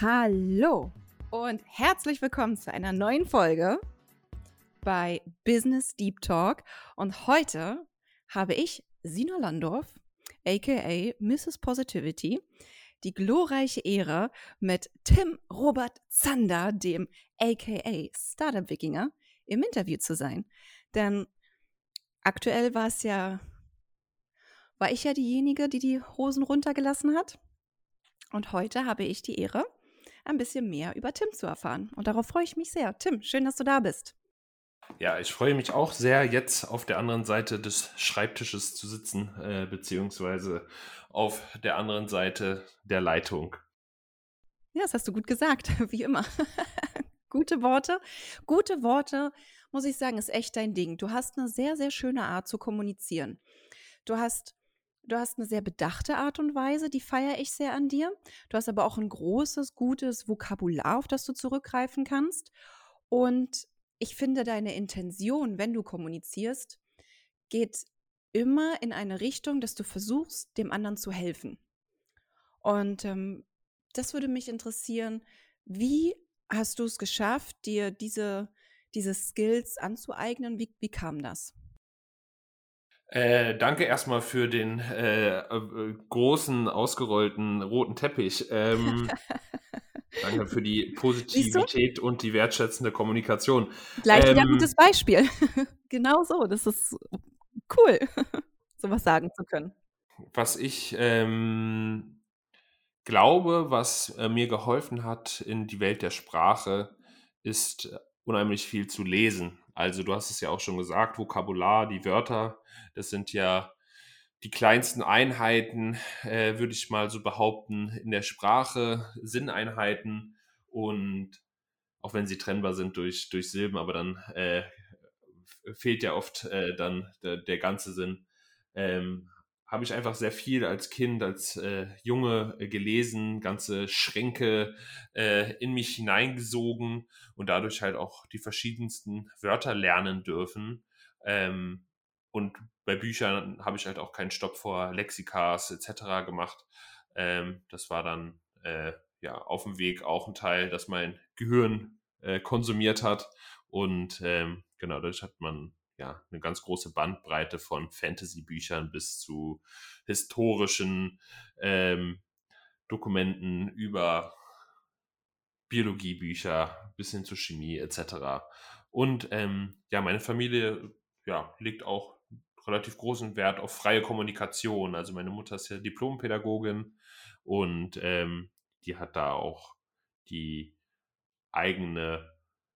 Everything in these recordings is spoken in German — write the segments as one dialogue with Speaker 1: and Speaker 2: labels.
Speaker 1: Hallo und herzlich willkommen zu einer neuen Folge bei Business Deep Talk. Und heute habe ich Sina Landorf, aka Mrs. Positivity, die glorreiche Ehre, mit Tim Robert Zander, dem aka Startup Wikinger, im Interview zu sein. Denn aktuell war es ja, war ich ja diejenige, die die Hosen runtergelassen hat. Und heute habe ich die Ehre, ein bisschen mehr über Tim zu erfahren. Und darauf freue ich mich sehr. Tim, schön, dass du da bist.
Speaker 2: Ja, ich freue mich auch sehr, jetzt auf der anderen Seite des Schreibtisches zu sitzen, äh, beziehungsweise auf der anderen Seite der Leitung.
Speaker 1: Ja, das hast du gut gesagt, wie immer. Gute Worte. Gute Worte, muss ich sagen, ist echt dein Ding. Du hast eine sehr, sehr schöne Art zu kommunizieren. Du hast Du hast eine sehr bedachte Art und Weise, die feiere ich sehr an dir. Du hast aber auch ein großes, gutes Vokabular, auf das du zurückgreifen kannst. Und ich finde, deine Intention, wenn du kommunizierst, geht immer in eine Richtung, dass du versuchst, dem anderen zu helfen. Und ähm, das würde mich interessieren, wie hast du es geschafft, dir diese, diese Skills anzueignen? Wie, wie kam das?
Speaker 2: Äh, danke erstmal für den äh, äh, großen, ausgerollten roten Teppich. Ähm, danke für die Positivität und die wertschätzende Kommunikation.
Speaker 1: Gleich wieder ein ähm, gutes Beispiel. genau so, das ist cool, sowas sagen zu können.
Speaker 2: Was ich ähm, glaube, was äh, mir geholfen hat in die Welt der Sprache, ist unheimlich viel zu lesen. Also du hast es ja auch schon gesagt, Vokabular, die Wörter, das sind ja die kleinsten Einheiten, äh, würde ich mal so behaupten, in der Sprache, Sinneinheiten und auch wenn sie trennbar sind durch, durch Silben, aber dann äh, fehlt ja oft äh, dann der, der, ganze Sinn. Ähm, habe ich einfach sehr viel als Kind, als äh, Junge äh, gelesen, ganze Schränke äh, in mich hineingesogen und dadurch halt auch die verschiedensten Wörter lernen dürfen. Ähm, und bei Büchern habe ich halt auch keinen Stopp vor Lexikas etc. gemacht. Ähm, das war dann äh, ja auf dem Weg auch ein Teil, das mein Gehirn äh, konsumiert hat. Und ähm, genau, dadurch hat man ja, eine ganz große Bandbreite von Fantasy-Büchern bis zu historischen ähm, Dokumenten über Biologiebücher bis hin zu Chemie etc. Und ähm, ja, meine Familie ja, legt auch relativ großen Wert auf freie Kommunikation. Also meine Mutter ist ja Diplompädagogin und ähm, die hat da auch die eigene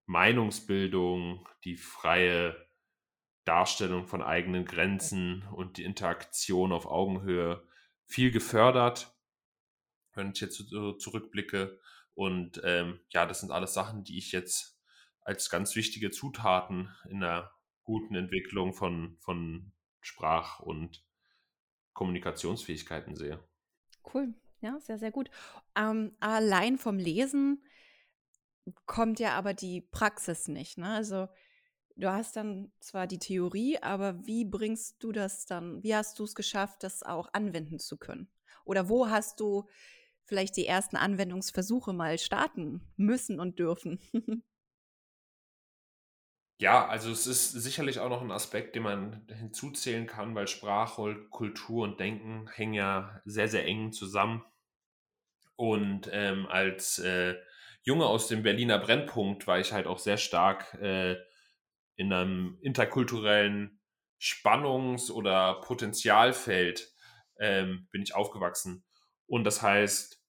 Speaker 2: Meinungsbildung, die freie Darstellung von eigenen Grenzen und die Interaktion auf Augenhöhe viel gefördert, wenn ich jetzt zurückblicke. Und ähm, ja, das sind alles Sachen, die ich jetzt als ganz wichtige Zutaten in der guten Entwicklung von, von Sprach- und Kommunikationsfähigkeiten sehe.
Speaker 1: Cool, ja, sehr, sehr gut. Ähm, allein vom Lesen kommt ja aber die Praxis nicht. Ne? Also du hast dann zwar die Theorie, aber wie bringst du das dann, wie hast du es geschafft, das auch anwenden zu können? Oder wo hast du vielleicht die ersten Anwendungsversuche mal starten müssen und dürfen?
Speaker 2: Ja, also es ist sicherlich auch noch ein Aspekt, den man hinzuzählen kann, weil Sprache, Kultur und Denken hängen ja sehr, sehr eng zusammen. Und ähm, als äh, Junge aus dem Berliner Brennpunkt war ich halt auch sehr stark äh, in einem interkulturellen Spannungs- oder Potenzialfeld ähm, bin ich aufgewachsen. Und das heißt,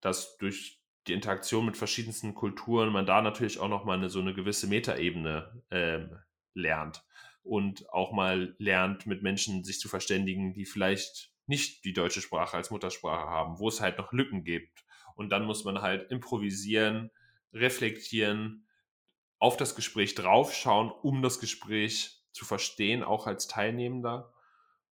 Speaker 2: dass durch die Interaktion mit verschiedensten Kulturen man da natürlich auch nochmal eine, so eine gewisse Metaebene ähm, lernt und auch mal lernt, mit Menschen sich zu verständigen, die vielleicht nicht die deutsche Sprache als Muttersprache haben, wo es halt noch Lücken gibt. Und dann muss man halt improvisieren, reflektieren, auf das Gespräch draufschauen, um das Gespräch zu verstehen, auch als Teilnehmender.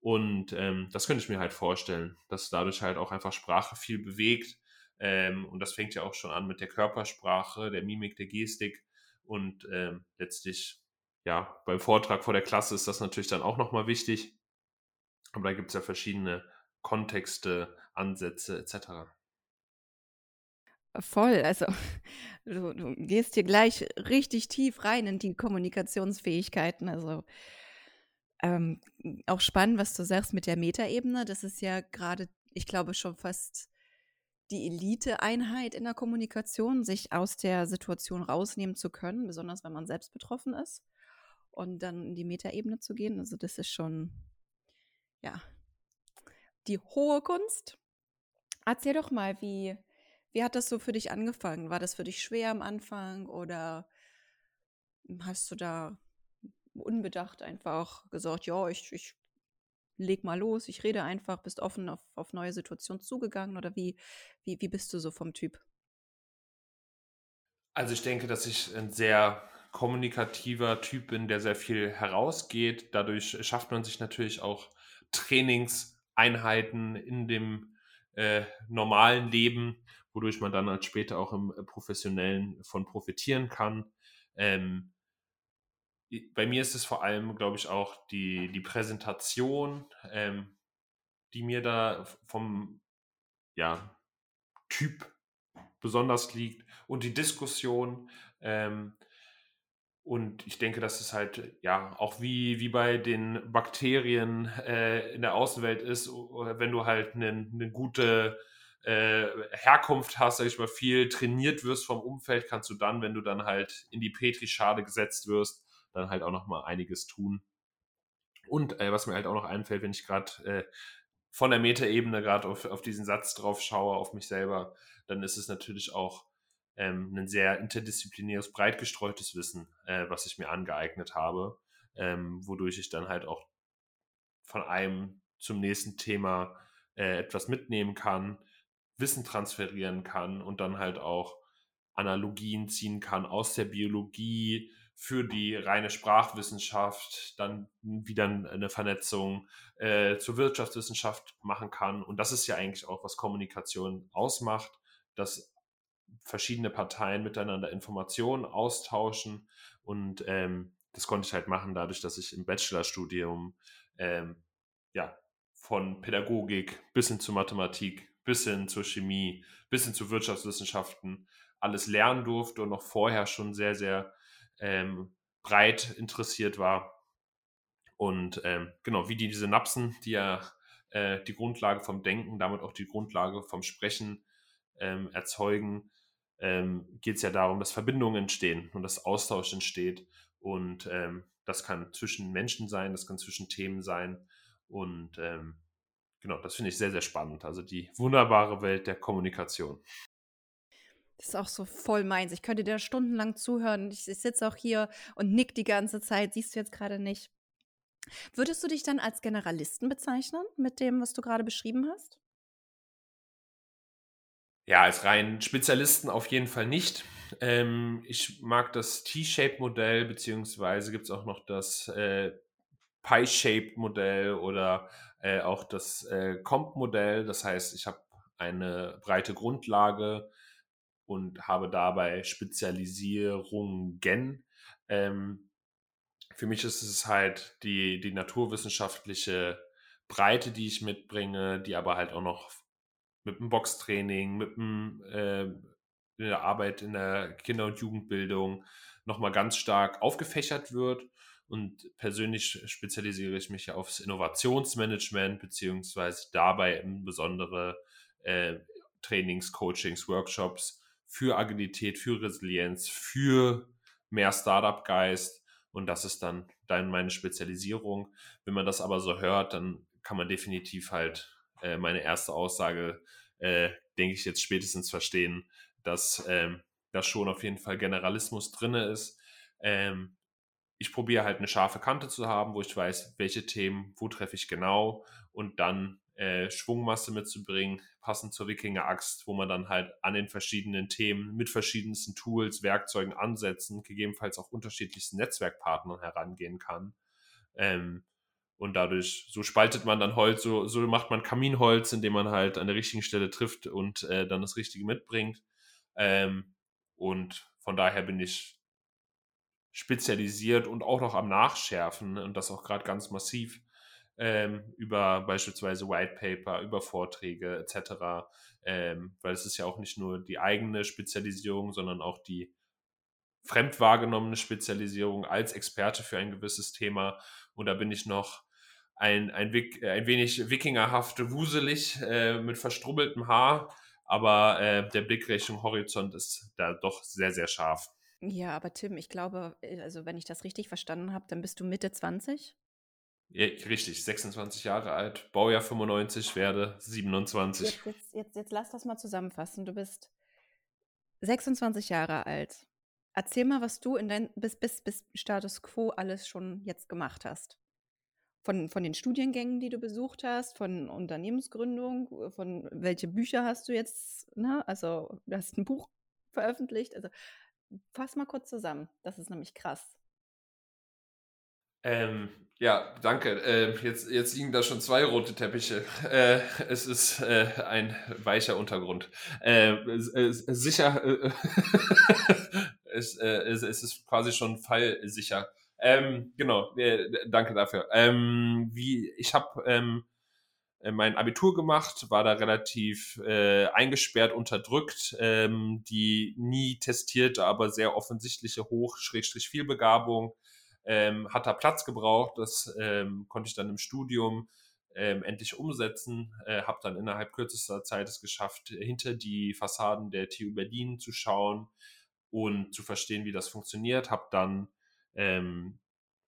Speaker 2: Und ähm, das könnte ich mir halt vorstellen, dass dadurch halt auch einfach Sprache viel bewegt. Ähm, und das fängt ja auch schon an mit der Körpersprache, der Mimik, der Gestik. Und ähm, letztlich, ja, beim Vortrag vor der Klasse ist das natürlich dann auch nochmal wichtig. Aber da gibt es ja verschiedene Kontexte, Ansätze etc.
Speaker 1: Voll, also du, du gehst hier gleich richtig tief rein in die Kommunikationsfähigkeiten. Also ähm, auch spannend, was du sagst mit der Metaebene. Das ist ja gerade, ich glaube, schon fast die Elite-Einheit in der Kommunikation, sich aus der Situation rausnehmen zu können, besonders wenn man selbst betroffen ist. Und dann in die Metaebene zu gehen. Also, das ist schon, ja, die hohe Kunst. Erzähl doch mal, wie, wie hat das so für dich angefangen? War das für dich schwer am Anfang oder hast du da unbedacht einfach gesagt, ja, ich, ich leg mal los, ich rede einfach, bist offen auf, auf neue Situationen zugegangen oder wie, wie, wie bist du so vom Typ?
Speaker 2: Also ich denke, dass ich ein sehr kommunikativer Typ bin, der sehr viel herausgeht. Dadurch schafft man sich natürlich auch Trainingseinheiten in dem äh, normalen Leben, wodurch man dann als später auch im äh, Professionellen von profitieren kann. Ähm, bei mir ist es vor allem, glaube ich, auch die, die Präsentation, ähm, die mir da vom ja, Typ besonders liegt und die Diskussion. Ähm, und ich denke, dass es halt, ja, auch wie, wie bei den Bakterien äh, in der Außenwelt ist, wenn du halt eine, eine gute äh, Herkunft hast, sag ich mal, viel trainiert wirst vom Umfeld, kannst du dann, wenn du dann halt in die Petrischale gesetzt wirst, dann halt auch noch mal einiges tun. Und äh, was mir halt auch noch einfällt, wenn ich gerade äh, von der Metaebene gerade auf, auf diesen Satz drauf schaue, auf mich selber, dann ist es natürlich auch ähm, ein sehr interdisziplinäres, breit gestreutes Wissen, äh, was ich mir angeeignet habe, ähm, wodurch ich dann halt auch von einem zum nächsten Thema äh, etwas mitnehmen kann, Wissen transferieren kann und dann halt auch Analogien ziehen kann aus der Biologie für die reine Sprachwissenschaft, dann wieder eine Vernetzung äh, zur Wirtschaftswissenschaft machen kann. Und das ist ja eigentlich auch, was Kommunikation ausmacht, dass verschiedene Parteien miteinander Informationen austauschen. Und ähm, das konnte ich halt machen, dadurch, dass ich im Bachelorstudium ähm, ja, von Pädagogik bis hin zu Mathematik bis hin zur Chemie, bis hin zu Wirtschaftswissenschaften alles lernen durfte und noch vorher schon sehr, sehr ähm, breit interessiert war. Und ähm, genau, wie die Synapsen, die ja äh, die Grundlage vom Denken, damit auch die Grundlage vom Sprechen ähm, erzeugen, ähm, geht es ja darum, dass Verbindungen entstehen und dass Austausch entsteht. Und ähm, das kann zwischen Menschen sein, das kann zwischen Themen sein. Und ähm, genau, das finde ich sehr, sehr spannend. Also die wunderbare Welt der Kommunikation.
Speaker 1: Das ist auch so voll meins. Ich könnte dir stundenlang zuhören. Ich, ich sitze auch hier und nick die ganze Zeit. Siehst du jetzt gerade nicht. Würdest du dich dann als Generalisten bezeichnen mit dem, was du gerade beschrieben hast?
Speaker 2: Ja, als rein Spezialisten auf jeden Fall nicht. Ähm, ich mag das T-Shape-Modell, beziehungsweise gibt es auch noch das äh, Pie-Shape-Modell oder äh, auch das äh, Comp-Modell. Das heißt, ich habe eine breite Grundlage und habe dabei Spezialisierungen. Ähm, für mich ist es halt die, die naturwissenschaftliche Breite, die ich mitbringe, die aber halt auch noch mit dem Boxtraining, mit dem, äh, der Arbeit in der Kinder- und Jugendbildung nochmal ganz stark aufgefächert wird. Und persönlich spezialisiere ich mich ja aufs Innovationsmanagement, beziehungsweise dabei insbesondere äh, Trainings, Coachings, Workshops für Agilität, für Resilienz, für mehr Startup-Geist. Und das ist dann, dann meine Spezialisierung. Wenn man das aber so hört, dann kann man definitiv halt äh, meine erste Aussage, äh, denke ich, jetzt spätestens verstehen, dass ähm, da schon auf jeden Fall Generalismus drin ist. Ähm, ich probiere halt eine scharfe Kante zu haben, wo ich weiß, welche Themen, wo treffe ich genau und dann äh, Schwungmasse mitzubringen, passend zur Wikinger-Axt, wo man dann halt an den verschiedenen Themen mit verschiedensten Tools, Werkzeugen, Ansätzen, gegebenenfalls auch unterschiedlichsten Netzwerkpartnern herangehen kann. Ähm, und dadurch, so spaltet man dann Holz, so, so macht man Kaminholz, indem man halt an der richtigen Stelle trifft und äh, dann das Richtige mitbringt. Ähm, und von daher bin ich spezialisiert und auch noch am Nachschärfen und das auch gerade ganz massiv ähm, über beispielsweise White Paper, über Vorträge etc. Ähm, weil es ist ja auch nicht nur die eigene Spezialisierung, sondern auch die fremd wahrgenommene Spezialisierung als Experte für ein gewisses Thema. Und da bin ich noch ein, ein, ein wenig wikingerhaft wuselig äh, mit verstrubbeltem Haar, aber äh, der Blick Richtung Horizont ist da doch sehr, sehr scharf.
Speaker 1: Ja, aber Tim, ich glaube, äh, also wenn ich das richtig verstanden habe, dann bist du Mitte 20?
Speaker 2: Ja, richtig, 26 Jahre alt, Baujahr 95, werde 27.
Speaker 1: Jetzt, jetzt, jetzt, jetzt lass das mal zusammenfassen. Du bist 26 Jahre alt. Erzähl mal, was du in dein bis, bis, bis Status quo alles schon jetzt gemacht hast. Von, von den Studiengängen, die du besucht hast, von Unternehmensgründung, von welche Bücher hast du jetzt, ne? Also, du hast ein Buch veröffentlicht. Also, fass mal kurz zusammen. Das ist nämlich krass.
Speaker 2: Ähm, ja, danke. Äh, jetzt, jetzt liegen da schon zwei rote Teppiche. Äh, es ist äh, ein weicher Untergrund. Äh, sicher, äh, es, äh, es, es, ist quasi schon fallsicher. Ähm, genau, danke dafür. Ähm, wie ich habe ähm, mein Abitur gemacht, war da relativ eingesperrt, unterdrückt. Ähm, die nie testierte, aber sehr offensichtliche Hoch-Vielbegabung ähm, hat da Platz gebraucht. Das ähm, konnte ich dann im Studium ähm, endlich umsetzen. Äh, habe dann innerhalb kürzester Zeit es geschafft, hinter die Fassaden der TU Berlin zu schauen und zu verstehen, wie das funktioniert. Habe dann ähm,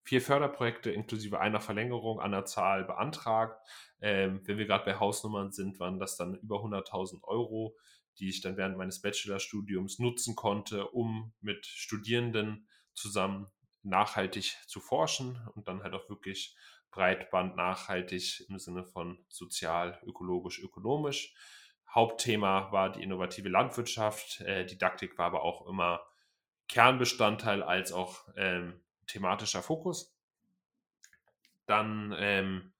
Speaker 2: vier Förderprojekte inklusive einer Verlängerung an der Zahl beantragt. Ähm, wenn wir gerade bei Hausnummern sind, waren das dann über 100.000 Euro, die ich dann während meines Bachelorstudiums nutzen konnte, um mit Studierenden zusammen nachhaltig zu forschen und dann halt auch wirklich Breitband nachhaltig im Sinne von sozial, ökologisch, ökonomisch. Hauptthema war die innovative Landwirtschaft. Äh, Didaktik war aber auch immer Kernbestandteil als auch ähm, thematischer Fokus. Dann ähm,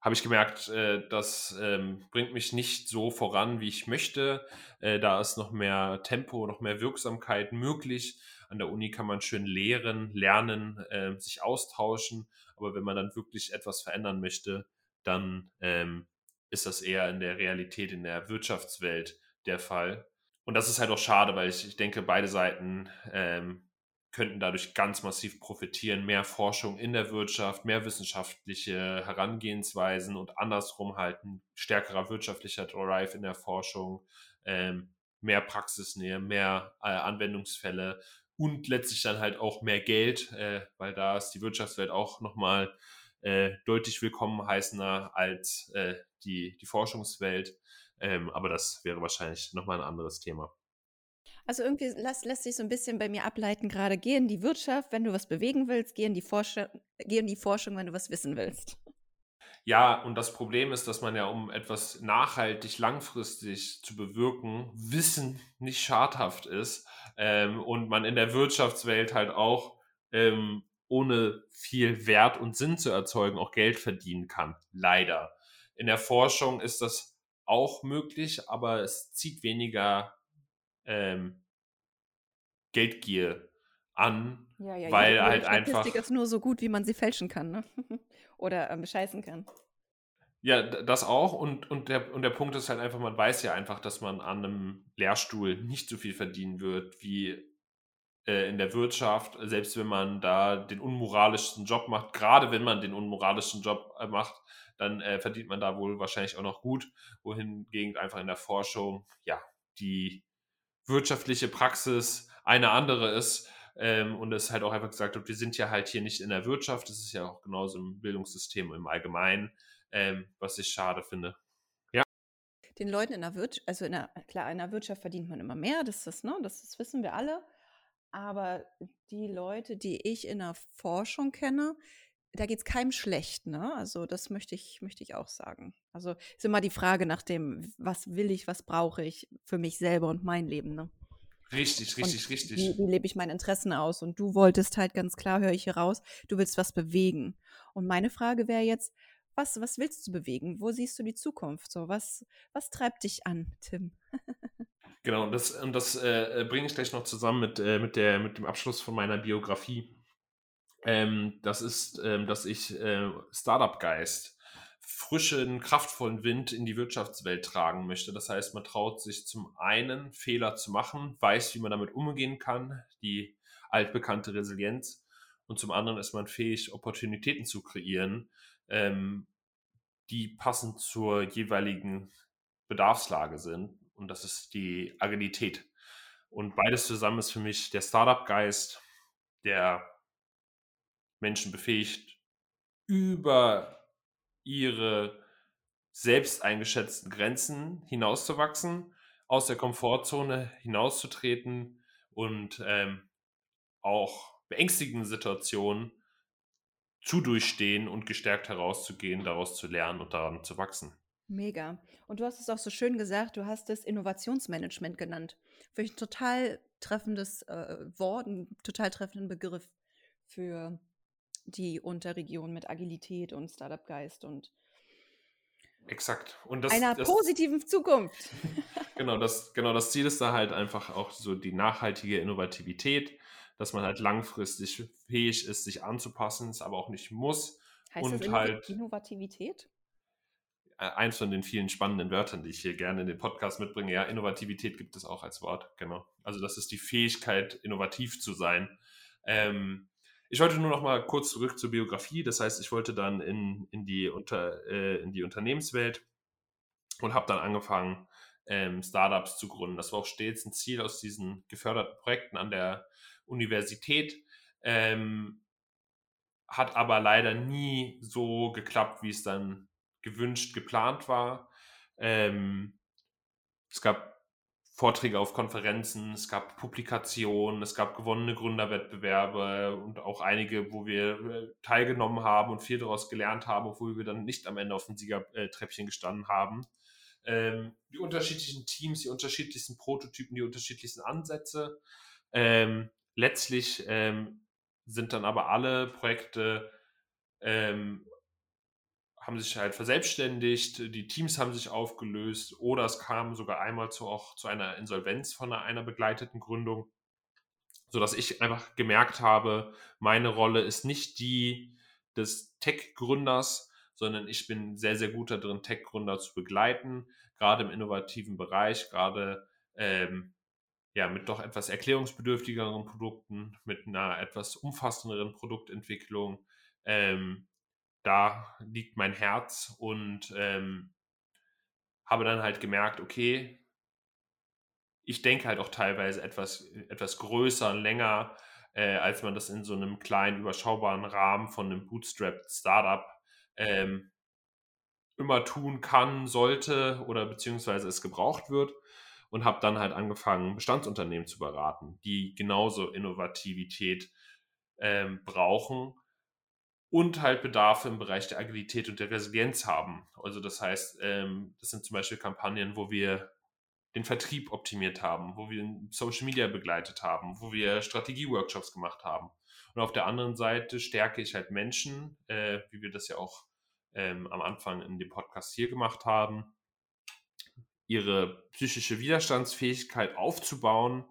Speaker 2: habe ich gemerkt, äh, das ähm, bringt mich nicht so voran, wie ich möchte. Äh, da ist noch mehr Tempo, noch mehr Wirksamkeit möglich. An der Uni kann man schön lehren, lernen, äh, sich austauschen. Aber wenn man dann wirklich etwas verändern möchte, dann ähm, ist das eher in der Realität, in der Wirtschaftswelt der Fall. Und das ist halt auch schade, weil ich, ich denke, beide Seiten ähm, könnten dadurch ganz massiv profitieren. Mehr Forschung in der Wirtschaft, mehr wissenschaftliche Herangehensweisen und andersrum halt ein stärkerer wirtschaftlicher Drive in der Forschung, ähm, mehr Praxisnähe, mehr äh, Anwendungsfälle und letztlich dann halt auch mehr Geld, äh, weil da ist die Wirtschaftswelt auch nochmal äh, deutlich willkommen heißender als äh, die, die Forschungswelt. Ähm, aber das wäre wahrscheinlich nochmal ein anderes Thema.
Speaker 1: Also irgendwie lässt, lässt sich so ein bisschen bei mir ableiten, gerade geh in die Wirtschaft, wenn du was bewegen willst, geh in die, Forscher, geh die Forschung, wenn du was wissen willst.
Speaker 2: Ja, und das Problem ist, dass man ja, um etwas nachhaltig, langfristig zu bewirken, Wissen nicht schadhaft ist ähm, und man in der Wirtschaftswelt halt auch ähm, ohne viel Wert und Sinn zu erzeugen auch Geld verdienen kann. Leider. In der Forschung ist das auch möglich, aber es zieht weniger ähm, Geldgier an, ja, ja, weil ja, halt Statistik einfach.
Speaker 1: ist nur so gut, wie man sie fälschen kann, ne? Oder ähm, bescheißen kann.
Speaker 2: Ja, das auch. Und, und, der, und der Punkt ist halt einfach, man weiß ja einfach, dass man an einem Lehrstuhl nicht so viel verdienen wird wie äh, in der Wirtschaft, selbst wenn man da den unmoralischsten Job macht. Gerade wenn man den unmoralischsten Job äh, macht, dann äh, verdient man da wohl wahrscheinlich auch noch gut. Wohingegen einfach in der Forschung, ja, die wirtschaftliche Praxis eine andere ist. Ähm, und es halt auch einfach gesagt wird, wir sind ja halt hier nicht in der Wirtschaft, das ist ja auch genauso im Bildungssystem im Allgemeinen, ähm, was ich schade finde. Ja.
Speaker 1: Den Leuten in der Wirtschaft, also in der, klar, in der Wirtschaft verdient man immer mehr, das ist, ne, das, das wissen wir alle. Aber die Leute, die ich in der Forschung kenne, da geht es keinem schlecht, ne? Also das möchte ich, möchte ich auch sagen. Also ist immer die Frage nach dem, was will ich, was brauche ich für mich selber und mein Leben, ne?
Speaker 2: Richtig, richtig, und richtig.
Speaker 1: Wie, wie lebe ich meine Interessen aus? Und du wolltest halt ganz klar, höre ich hier raus, du willst was bewegen. Und meine Frage wäre jetzt, was, was willst du bewegen? Wo siehst du die Zukunft? So, was, was treibt dich an, Tim?
Speaker 2: genau, und das, und das äh, bringe ich gleich noch zusammen mit, äh, mit, der, mit dem Abschluss von meiner Biografie. Ähm, das ist, ähm, dass ich äh, Startup-Geist, frischen, kraftvollen Wind in die Wirtschaftswelt tragen möchte. Das heißt, man traut sich zum einen Fehler zu machen, weiß, wie man damit umgehen kann, die altbekannte Resilienz. Und zum anderen ist man fähig, Opportunitäten zu kreieren, ähm, die passend zur jeweiligen Bedarfslage sind. Und das ist die Agilität. Und beides zusammen ist für mich der Startup-Geist, der Menschen befähigt, über ihre selbst eingeschätzten Grenzen hinauszuwachsen, aus der Komfortzone hinauszutreten und ähm, auch beängstigende Situationen zu durchstehen und gestärkt herauszugehen, daraus zu lernen und daran zu wachsen.
Speaker 1: Mega. Und du hast es auch so schön gesagt, du hast es Innovationsmanagement genannt. Ich ein total treffendes äh, Wort, einen total treffenden Begriff für die Unterregion mit Agilität und Startup-Geist und
Speaker 2: Exakt. Und das,
Speaker 1: einer
Speaker 2: das,
Speaker 1: positiven Zukunft.
Speaker 2: genau, das, genau, das Ziel ist da halt einfach auch so die nachhaltige Innovativität, dass man halt langfristig fähig ist, sich anzupassen, es aber auch nicht muss.
Speaker 1: Heißt und das halt Innovativität?
Speaker 2: Äh, eins von den vielen spannenden Wörtern, die ich hier gerne in den Podcast mitbringe. Ja, Innovativität gibt es auch als Wort, genau. Also das ist die Fähigkeit, innovativ zu sein. Ähm, ich wollte nur noch mal kurz zurück zur Biografie. Das heißt, ich wollte dann in, in, die, unter, äh, in die Unternehmenswelt und habe dann angefangen, ähm, Startups zu gründen. Das war auch stets ein Ziel aus diesen geförderten Projekten an der Universität. Ähm, hat aber leider nie so geklappt, wie es dann gewünscht, geplant war. Ähm, es gab Vorträge auf Konferenzen, es gab Publikationen, es gab gewonnene Gründerwettbewerbe und auch einige, wo wir äh, teilgenommen haben und viel daraus gelernt haben, obwohl wir dann nicht am Ende auf dem Siegertreppchen gestanden haben. Ähm, die unterschiedlichen Teams, die unterschiedlichsten Prototypen, die unterschiedlichsten Ansätze. Ähm, letztlich ähm, sind dann aber alle Projekte ähm, haben sich halt verselbstständigt, die Teams haben sich aufgelöst oder es kam sogar einmal zu, auch zu einer Insolvenz von einer, einer begleiteten Gründung, sodass ich einfach gemerkt habe, meine Rolle ist nicht die des Tech-Gründers, sondern ich bin sehr, sehr gut darin, Tech-Gründer zu begleiten, gerade im innovativen Bereich, gerade ähm, ja, mit doch etwas erklärungsbedürftigeren Produkten, mit einer etwas umfassenderen Produktentwicklung. Ähm, da liegt mein Herz und ähm, habe dann halt gemerkt, okay, ich denke halt auch teilweise etwas, etwas größer länger, äh, als man das in so einem kleinen, überschaubaren Rahmen von einem Bootstrapped Startup ähm, immer tun kann, sollte oder beziehungsweise es gebraucht wird. Und habe dann halt angefangen, Bestandsunternehmen zu beraten, die genauso Innovativität ähm, brauchen und halt Bedarfe im Bereich der Agilität und der Resilienz haben. Also das heißt, ähm, das sind zum Beispiel Kampagnen, wo wir den Vertrieb optimiert haben, wo wir Social Media begleitet haben, wo wir Strategie-Workshops gemacht haben. Und auf der anderen Seite stärke ich halt Menschen, äh, wie wir das ja auch ähm, am Anfang in dem Podcast hier gemacht haben, ihre psychische Widerstandsfähigkeit aufzubauen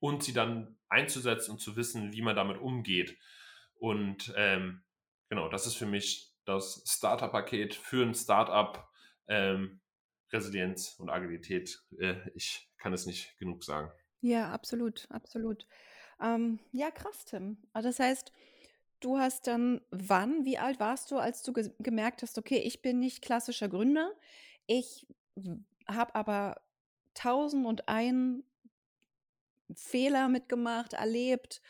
Speaker 2: und sie dann einzusetzen und zu wissen, wie man damit umgeht. Und ähm, genau, das ist für mich das Starter-Paket für ein Startup. Ähm, Resilienz und Agilität. Äh, ich kann es nicht genug sagen.
Speaker 1: Ja, absolut, absolut. Ähm, ja, krass, Tim. Also das heißt, du hast dann wann, wie alt warst du, als du ge gemerkt hast, okay, ich bin nicht klassischer Gründer, ich habe aber tausend und einen Fehler mitgemacht, erlebt,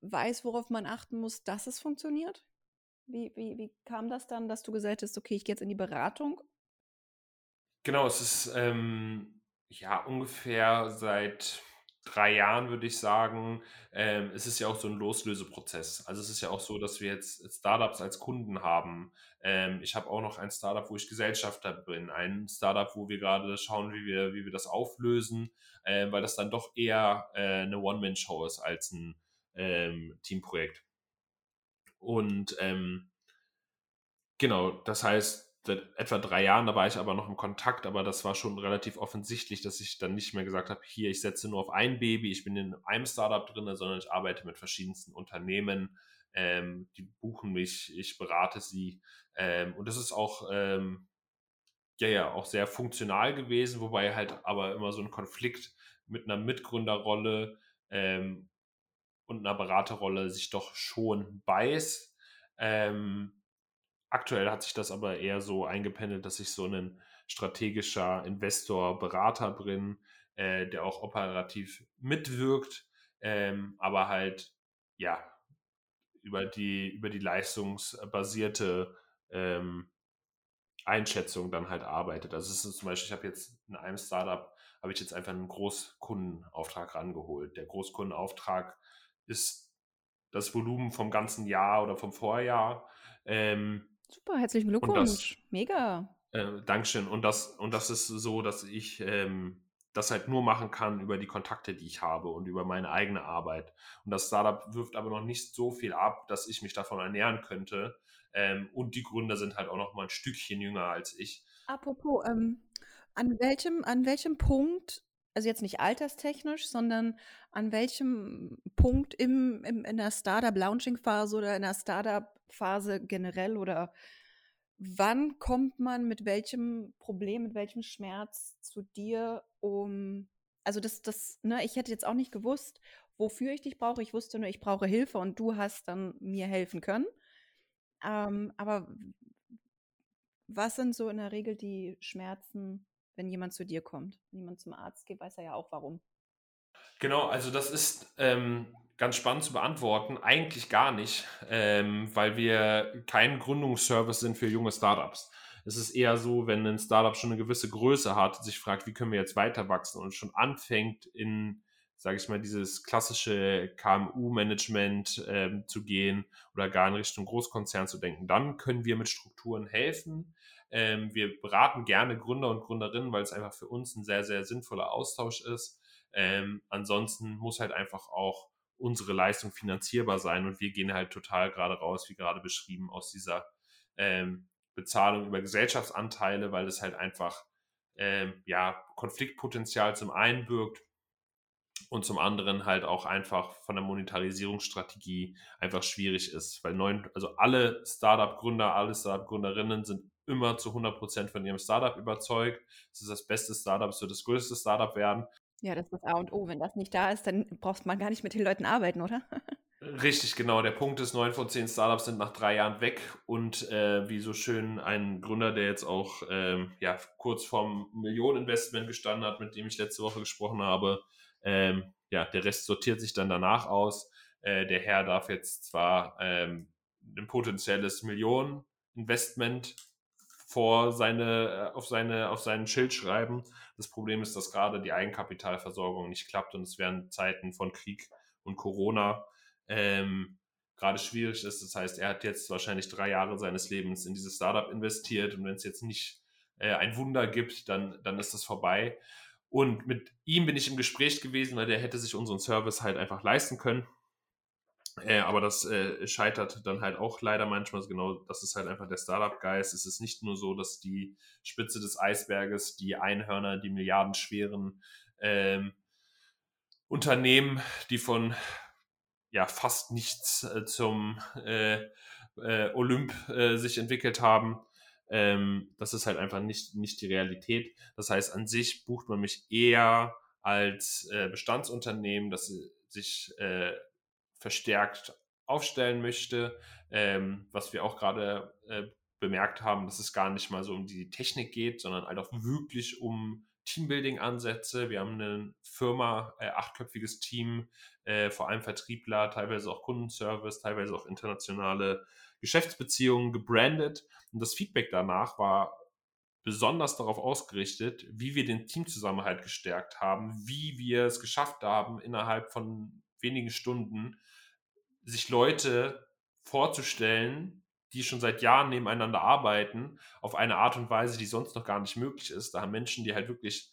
Speaker 1: weiß, worauf man achten muss, dass es funktioniert? Wie, wie, wie kam das dann, dass du gesagt hast, okay, ich gehe jetzt in die Beratung?
Speaker 2: Genau, es ist ähm, ja ungefähr seit drei Jahren würde ich sagen, ähm, es ist ja auch so ein Loslöseprozess. Also es ist ja auch so, dass wir jetzt Startups als Kunden haben. Ähm, ich habe auch noch ein Startup, wo ich Gesellschafter bin, ein Startup, wo wir gerade schauen, wie wir, wie wir das auflösen, äh, weil das dann doch eher äh, eine One-Man-Show ist als ein ähm, Teamprojekt. Und ähm, genau, das heißt, seit etwa drei Jahren, da war ich aber noch im Kontakt, aber das war schon relativ offensichtlich, dass ich dann nicht mehr gesagt habe, hier, ich setze nur auf ein Baby, ich bin in einem Startup drin, sondern ich arbeite mit verschiedensten Unternehmen, ähm, die buchen mich, ich berate sie. Ähm, und das ist auch, ähm, ja, ja, auch sehr funktional gewesen, wobei halt aber immer so ein Konflikt mit einer Mitgründerrolle ähm, und einer Beraterrolle sich doch schon beißt. Ähm, Aktuell hat sich das aber eher so eingependelt, dass ich so ein strategischer Investor, Berater bin, äh, der auch operativ mitwirkt, ähm, aber halt ja über die über die leistungsbasierte ähm, Einschätzung dann halt arbeitet. Also es ist zum Beispiel, ich habe jetzt in einem Startup habe ich jetzt einfach einen Großkundenauftrag rangeholt. Der Großkundenauftrag ist das Volumen vom ganzen Jahr oder vom Vorjahr. Ähm,
Speaker 1: Super, herzlichen Glückwunsch. Das, Mega.
Speaker 2: Äh, Dankeschön. Und das, und das ist so, dass ich ähm, das halt nur machen kann über die Kontakte, die ich habe und über meine eigene Arbeit. Und das Startup wirft aber noch nicht so viel ab, dass ich mich davon ernähren könnte. Ähm, und die Gründer sind halt auch noch mal ein Stückchen jünger als ich.
Speaker 1: Apropos, ähm, an welchem, an welchem Punkt, also jetzt nicht alterstechnisch, sondern an welchem Punkt im, im, in der Startup-Launching-Phase oder in der Startup Phase generell oder wann kommt man mit welchem Problem, mit welchem Schmerz zu dir, um, also das, das, ne, ich hätte jetzt auch nicht gewusst, wofür ich dich brauche. Ich wusste nur, ich brauche Hilfe und du hast dann mir helfen können. Ähm, aber was sind so in der Regel die Schmerzen, wenn jemand zu dir kommt? Wenn jemand zum Arzt geht, weiß er ja auch warum.
Speaker 2: Genau, also das ist ähm, ganz spannend zu beantworten. Eigentlich gar nicht, ähm, weil wir kein Gründungsservice sind für junge Startups. Es ist eher so, wenn ein Startup schon eine gewisse Größe hat, sich fragt, wie können wir jetzt weiter wachsen und schon anfängt in, sage ich mal, dieses klassische KMU-Management ähm, zu gehen oder gar in Richtung Großkonzern zu denken, dann können wir mit Strukturen helfen. Ähm, wir beraten gerne Gründer und Gründerinnen, weil es einfach für uns ein sehr, sehr sinnvoller Austausch ist. Ähm, ansonsten muss halt einfach auch unsere Leistung finanzierbar sein und wir gehen halt total gerade raus, wie gerade beschrieben, aus dieser ähm, Bezahlung über Gesellschaftsanteile, weil es halt einfach ähm, ja, Konfliktpotenzial zum einen birgt und zum anderen halt auch einfach von der Monetarisierungsstrategie einfach schwierig ist, weil neun, also alle Startup-Gründer, alle Startup-Gründerinnen sind immer zu 100% von ihrem Startup überzeugt. Es ist das beste Startup, es wird das größte Startup werden
Speaker 1: ja, das ist das A und O. Wenn das nicht da ist, dann braucht man gar nicht mit den Leuten arbeiten, oder?
Speaker 2: Richtig, genau. Der Punkt ist, neun von zehn Startups sind nach drei Jahren weg und äh, wie so schön ein Gründer, der jetzt auch ähm, ja, kurz vorm Millioneninvestment gestanden hat, mit dem ich letzte Woche gesprochen habe, ähm, ja, der Rest sortiert sich dann danach aus. Äh, der Herr darf jetzt zwar ähm, ein potenzielles Millioneninvestment vor seine, äh, auf, seine, auf seinen Schild schreiben. Das Problem ist, dass gerade die Eigenkapitalversorgung nicht klappt und es während Zeiten von Krieg und Corona ähm, gerade schwierig ist. Das heißt, er hat jetzt wahrscheinlich drei Jahre seines Lebens in dieses Startup investiert und wenn es jetzt nicht äh, ein Wunder gibt, dann, dann ist das vorbei. Und mit ihm bin ich im Gespräch gewesen, weil der hätte sich unseren Service halt einfach leisten können. Äh, aber das äh, scheitert dann halt auch leider manchmal genau, das ist halt einfach der Startup-Geist. Es ist nicht nur so, dass die Spitze des Eisberges, die Einhörner, die milliardenschweren ähm, Unternehmen, die von ja fast nichts äh, zum äh, äh, Olymp äh, sich entwickelt haben. Ähm, das ist halt einfach nicht, nicht die Realität. Das heißt, an sich bucht man mich eher als Bestandsunternehmen, das sich verstärkt aufstellen möchte. Ähm, was wir auch gerade äh, bemerkt haben, dass es gar nicht mal so um die Technik geht, sondern halt auch wirklich um Teambuilding-Ansätze. Wir haben eine Firma, äh, achtköpfiges Team, äh, vor allem Vertriebler, teilweise auch Kundenservice, teilweise auch internationale Geschäftsbeziehungen gebrandet. Und das Feedback danach war besonders darauf ausgerichtet, wie wir den Teamzusammenhalt gestärkt haben, wie wir es geschafft haben, innerhalb von wenigen Stunden sich Leute vorzustellen, die schon seit Jahren nebeneinander arbeiten, auf eine Art und Weise, die sonst noch gar nicht möglich ist. Da haben Menschen, die halt wirklich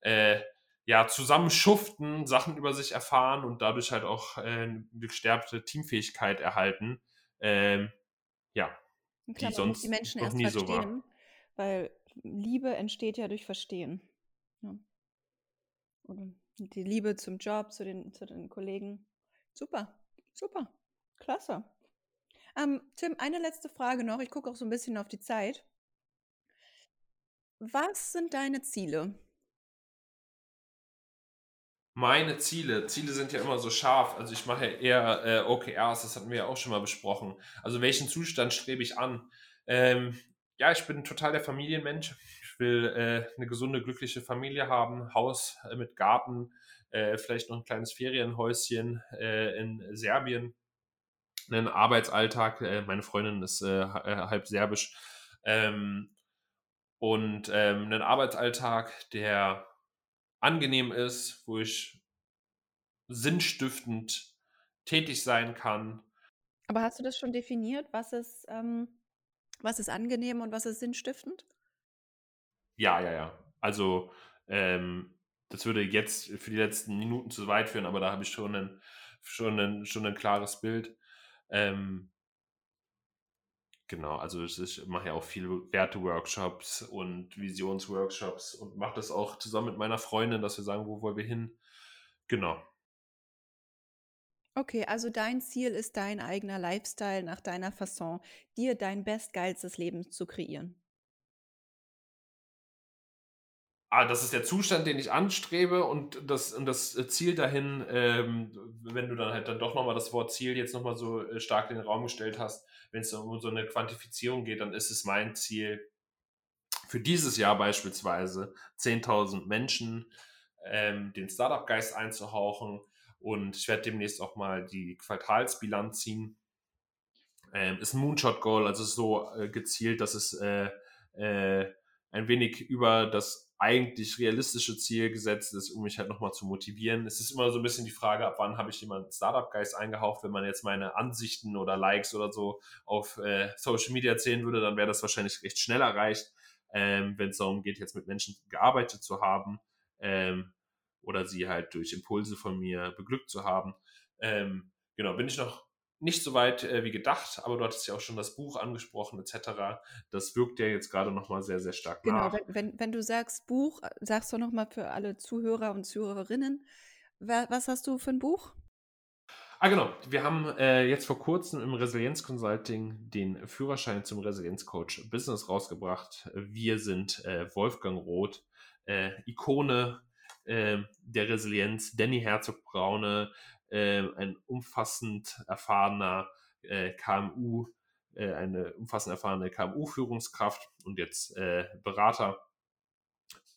Speaker 2: äh, ja, zusammen schuften, Sachen über sich erfahren und dadurch halt auch äh, eine gestärkte Teamfähigkeit erhalten. Ähm, ja,
Speaker 1: Klar, die sonst die Menschen noch nie so war. Weil Liebe entsteht ja durch Verstehen. Ja. Oder die Liebe zum Job, zu den, zu den Kollegen. Super, super, klasse. Ähm, Tim, eine letzte Frage noch. Ich gucke auch so ein bisschen auf die Zeit. Was sind deine Ziele?
Speaker 2: Meine Ziele, Ziele sind ja immer so scharf. Also ich mache ja eher äh, OKRs, das hatten wir ja auch schon mal besprochen. Also welchen Zustand strebe ich an? Ähm, ja, ich bin total der Familienmensch. Ich will äh, eine gesunde, glückliche Familie haben, Haus äh, mit Garten, äh, vielleicht noch ein kleines Ferienhäuschen äh, in Serbien, einen Arbeitsalltag. Äh, meine Freundin ist halb serbisch. Ähm, und ähm, einen Arbeitsalltag, der angenehm ist, wo ich sinnstiftend tätig sein kann.
Speaker 1: Aber hast du das schon definiert? Was ist, ähm, was ist angenehm und was ist sinnstiftend?
Speaker 2: Ja, ja, ja. Also, ähm, das würde jetzt für die letzten Minuten zu weit führen, aber da habe ich schon ein, schon ein, schon ein klares Bild. Ähm, Genau, also ich mache ja auch viele Werte-Workshops und Visionsworkshops und mache das auch zusammen mit meiner Freundin, dass wir sagen, wo wollen wir hin? Genau.
Speaker 1: Okay, also dein Ziel ist dein eigener Lifestyle nach deiner Fasson, dir dein bestgeilstes Leben zu kreieren.
Speaker 2: Ah, das ist der Zustand, den ich anstrebe und das, und das Ziel dahin, ähm, wenn du dann halt dann doch nochmal das Wort Ziel jetzt nochmal so äh, stark in den Raum gestellt hast, wenn es um so eine Quantifizierung geht, dann ist es mein Ziel, für dieses Jahr beispielsweise 10.000 Menschen ähm, den Startup-Geist einzuhauchen und ich werde demnächst auch mal die Quartalsbilanz ziehen. Ähm, ist ein Moonshot-Goal, also so äh, gezielt, dass es äh, äh, ein wenig über das eigentlich realistische Ziel gesetzt ist, um mich halt nochmal zu motivieren. Es ist immer so ein bisschen die Frage, ab wann habe ich jemanden Startup-Geist eingehaucht. Wenn man jetzt meine Ansichten oder Likes oder so auf äh, Social Media zählen würde, dann wäre das wahrscheinlich recht schnell erreicht, ähm, wenn es darum geht, jetzt mit Menschen gearbeitet zu haben ähm, oder sie halt durch Impulse von mir beglückt zu haben. Ähm, genau, bin ich noch nicht so weit äh, wie gedacht, aber du hattest ja auch schon das Buch angesprochen etc. Das wirkt ja jetzt gerade nochmal sehr, sehr stark
Speaker 1: genau, nach. Genau, wenn, wenn, wenn, du sagst Buch, sagst du nochmal für alle Zuhörer und Zuhörerinnen, was hast du für ein Buch?
Speaker 2: Ah, genau. Wir haben äh, jetzt vor kurzem im Resilienz Consulting den Führerschein zum Resilienzcoach Business rausgebracht. Wir sind äh, Wolfgang Roth, äh, Ikone äh, der Resilienz, Danny Herzog-Braune, äh, ein umfassend erfahrener äh, KMU, äh, eine umfassend erfahrene KMU-Führungskraft und jetzt äh, Berater.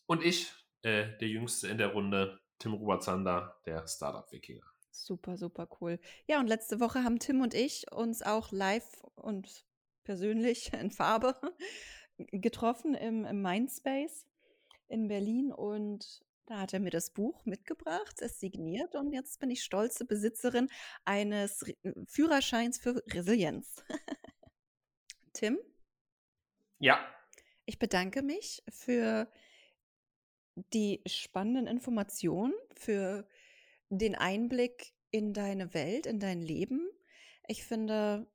Speaker 2: Und ich, äh, der Jüngste in der Runde, Tim Robert Zander, der Startup-Wikinger.
Speaker 1: Super, super cool. Ja, und letzte Woche haben Tim und ich uns auch live und persönlich in Farbe getroffen im, im Mindspace in Berlin und da hat er mir das Buch mitgebracht, es signiert und jetzt bin ich stolze Besitzerin eines Re äh, Führerscheins für Resilienz. Tim?
Speaker 2: Ja.
Speaker 1: Ich bedanke mich für die spannenden Informationen, für den Einblick in deine Welt, in dein Leben. Ich finde,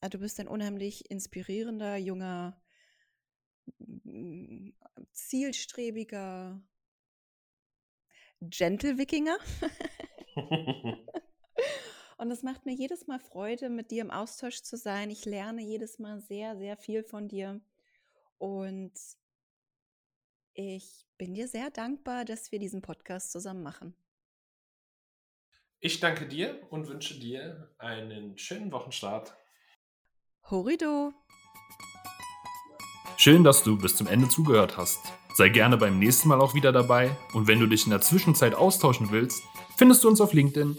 Speaker 1: äh, du bist ein unheimlich inspirierender, junger, zielstrebiger, Gentle-Wikinger. Und es macht mir jedes Mal Freude, mit dir im Austausch zu sein. Ich lerne jedes Mal sehr, sehr viel von dir. Und ich bin dir sehr dankbar, dass wir diesen Podcast zusammen machen.
Speaker 2: Ich danke dir und wünsche dir einen schönen Wochenstart.
Speaker 1: Horido!
Speaker 3: Schön, dass du bis zum Ende zugehört hast. Sei gerne beim nächsten Mal auch wieder dabei und wenn du dich in der Zwischenzeit austauschen willst, findest du uns auf LinkedIn.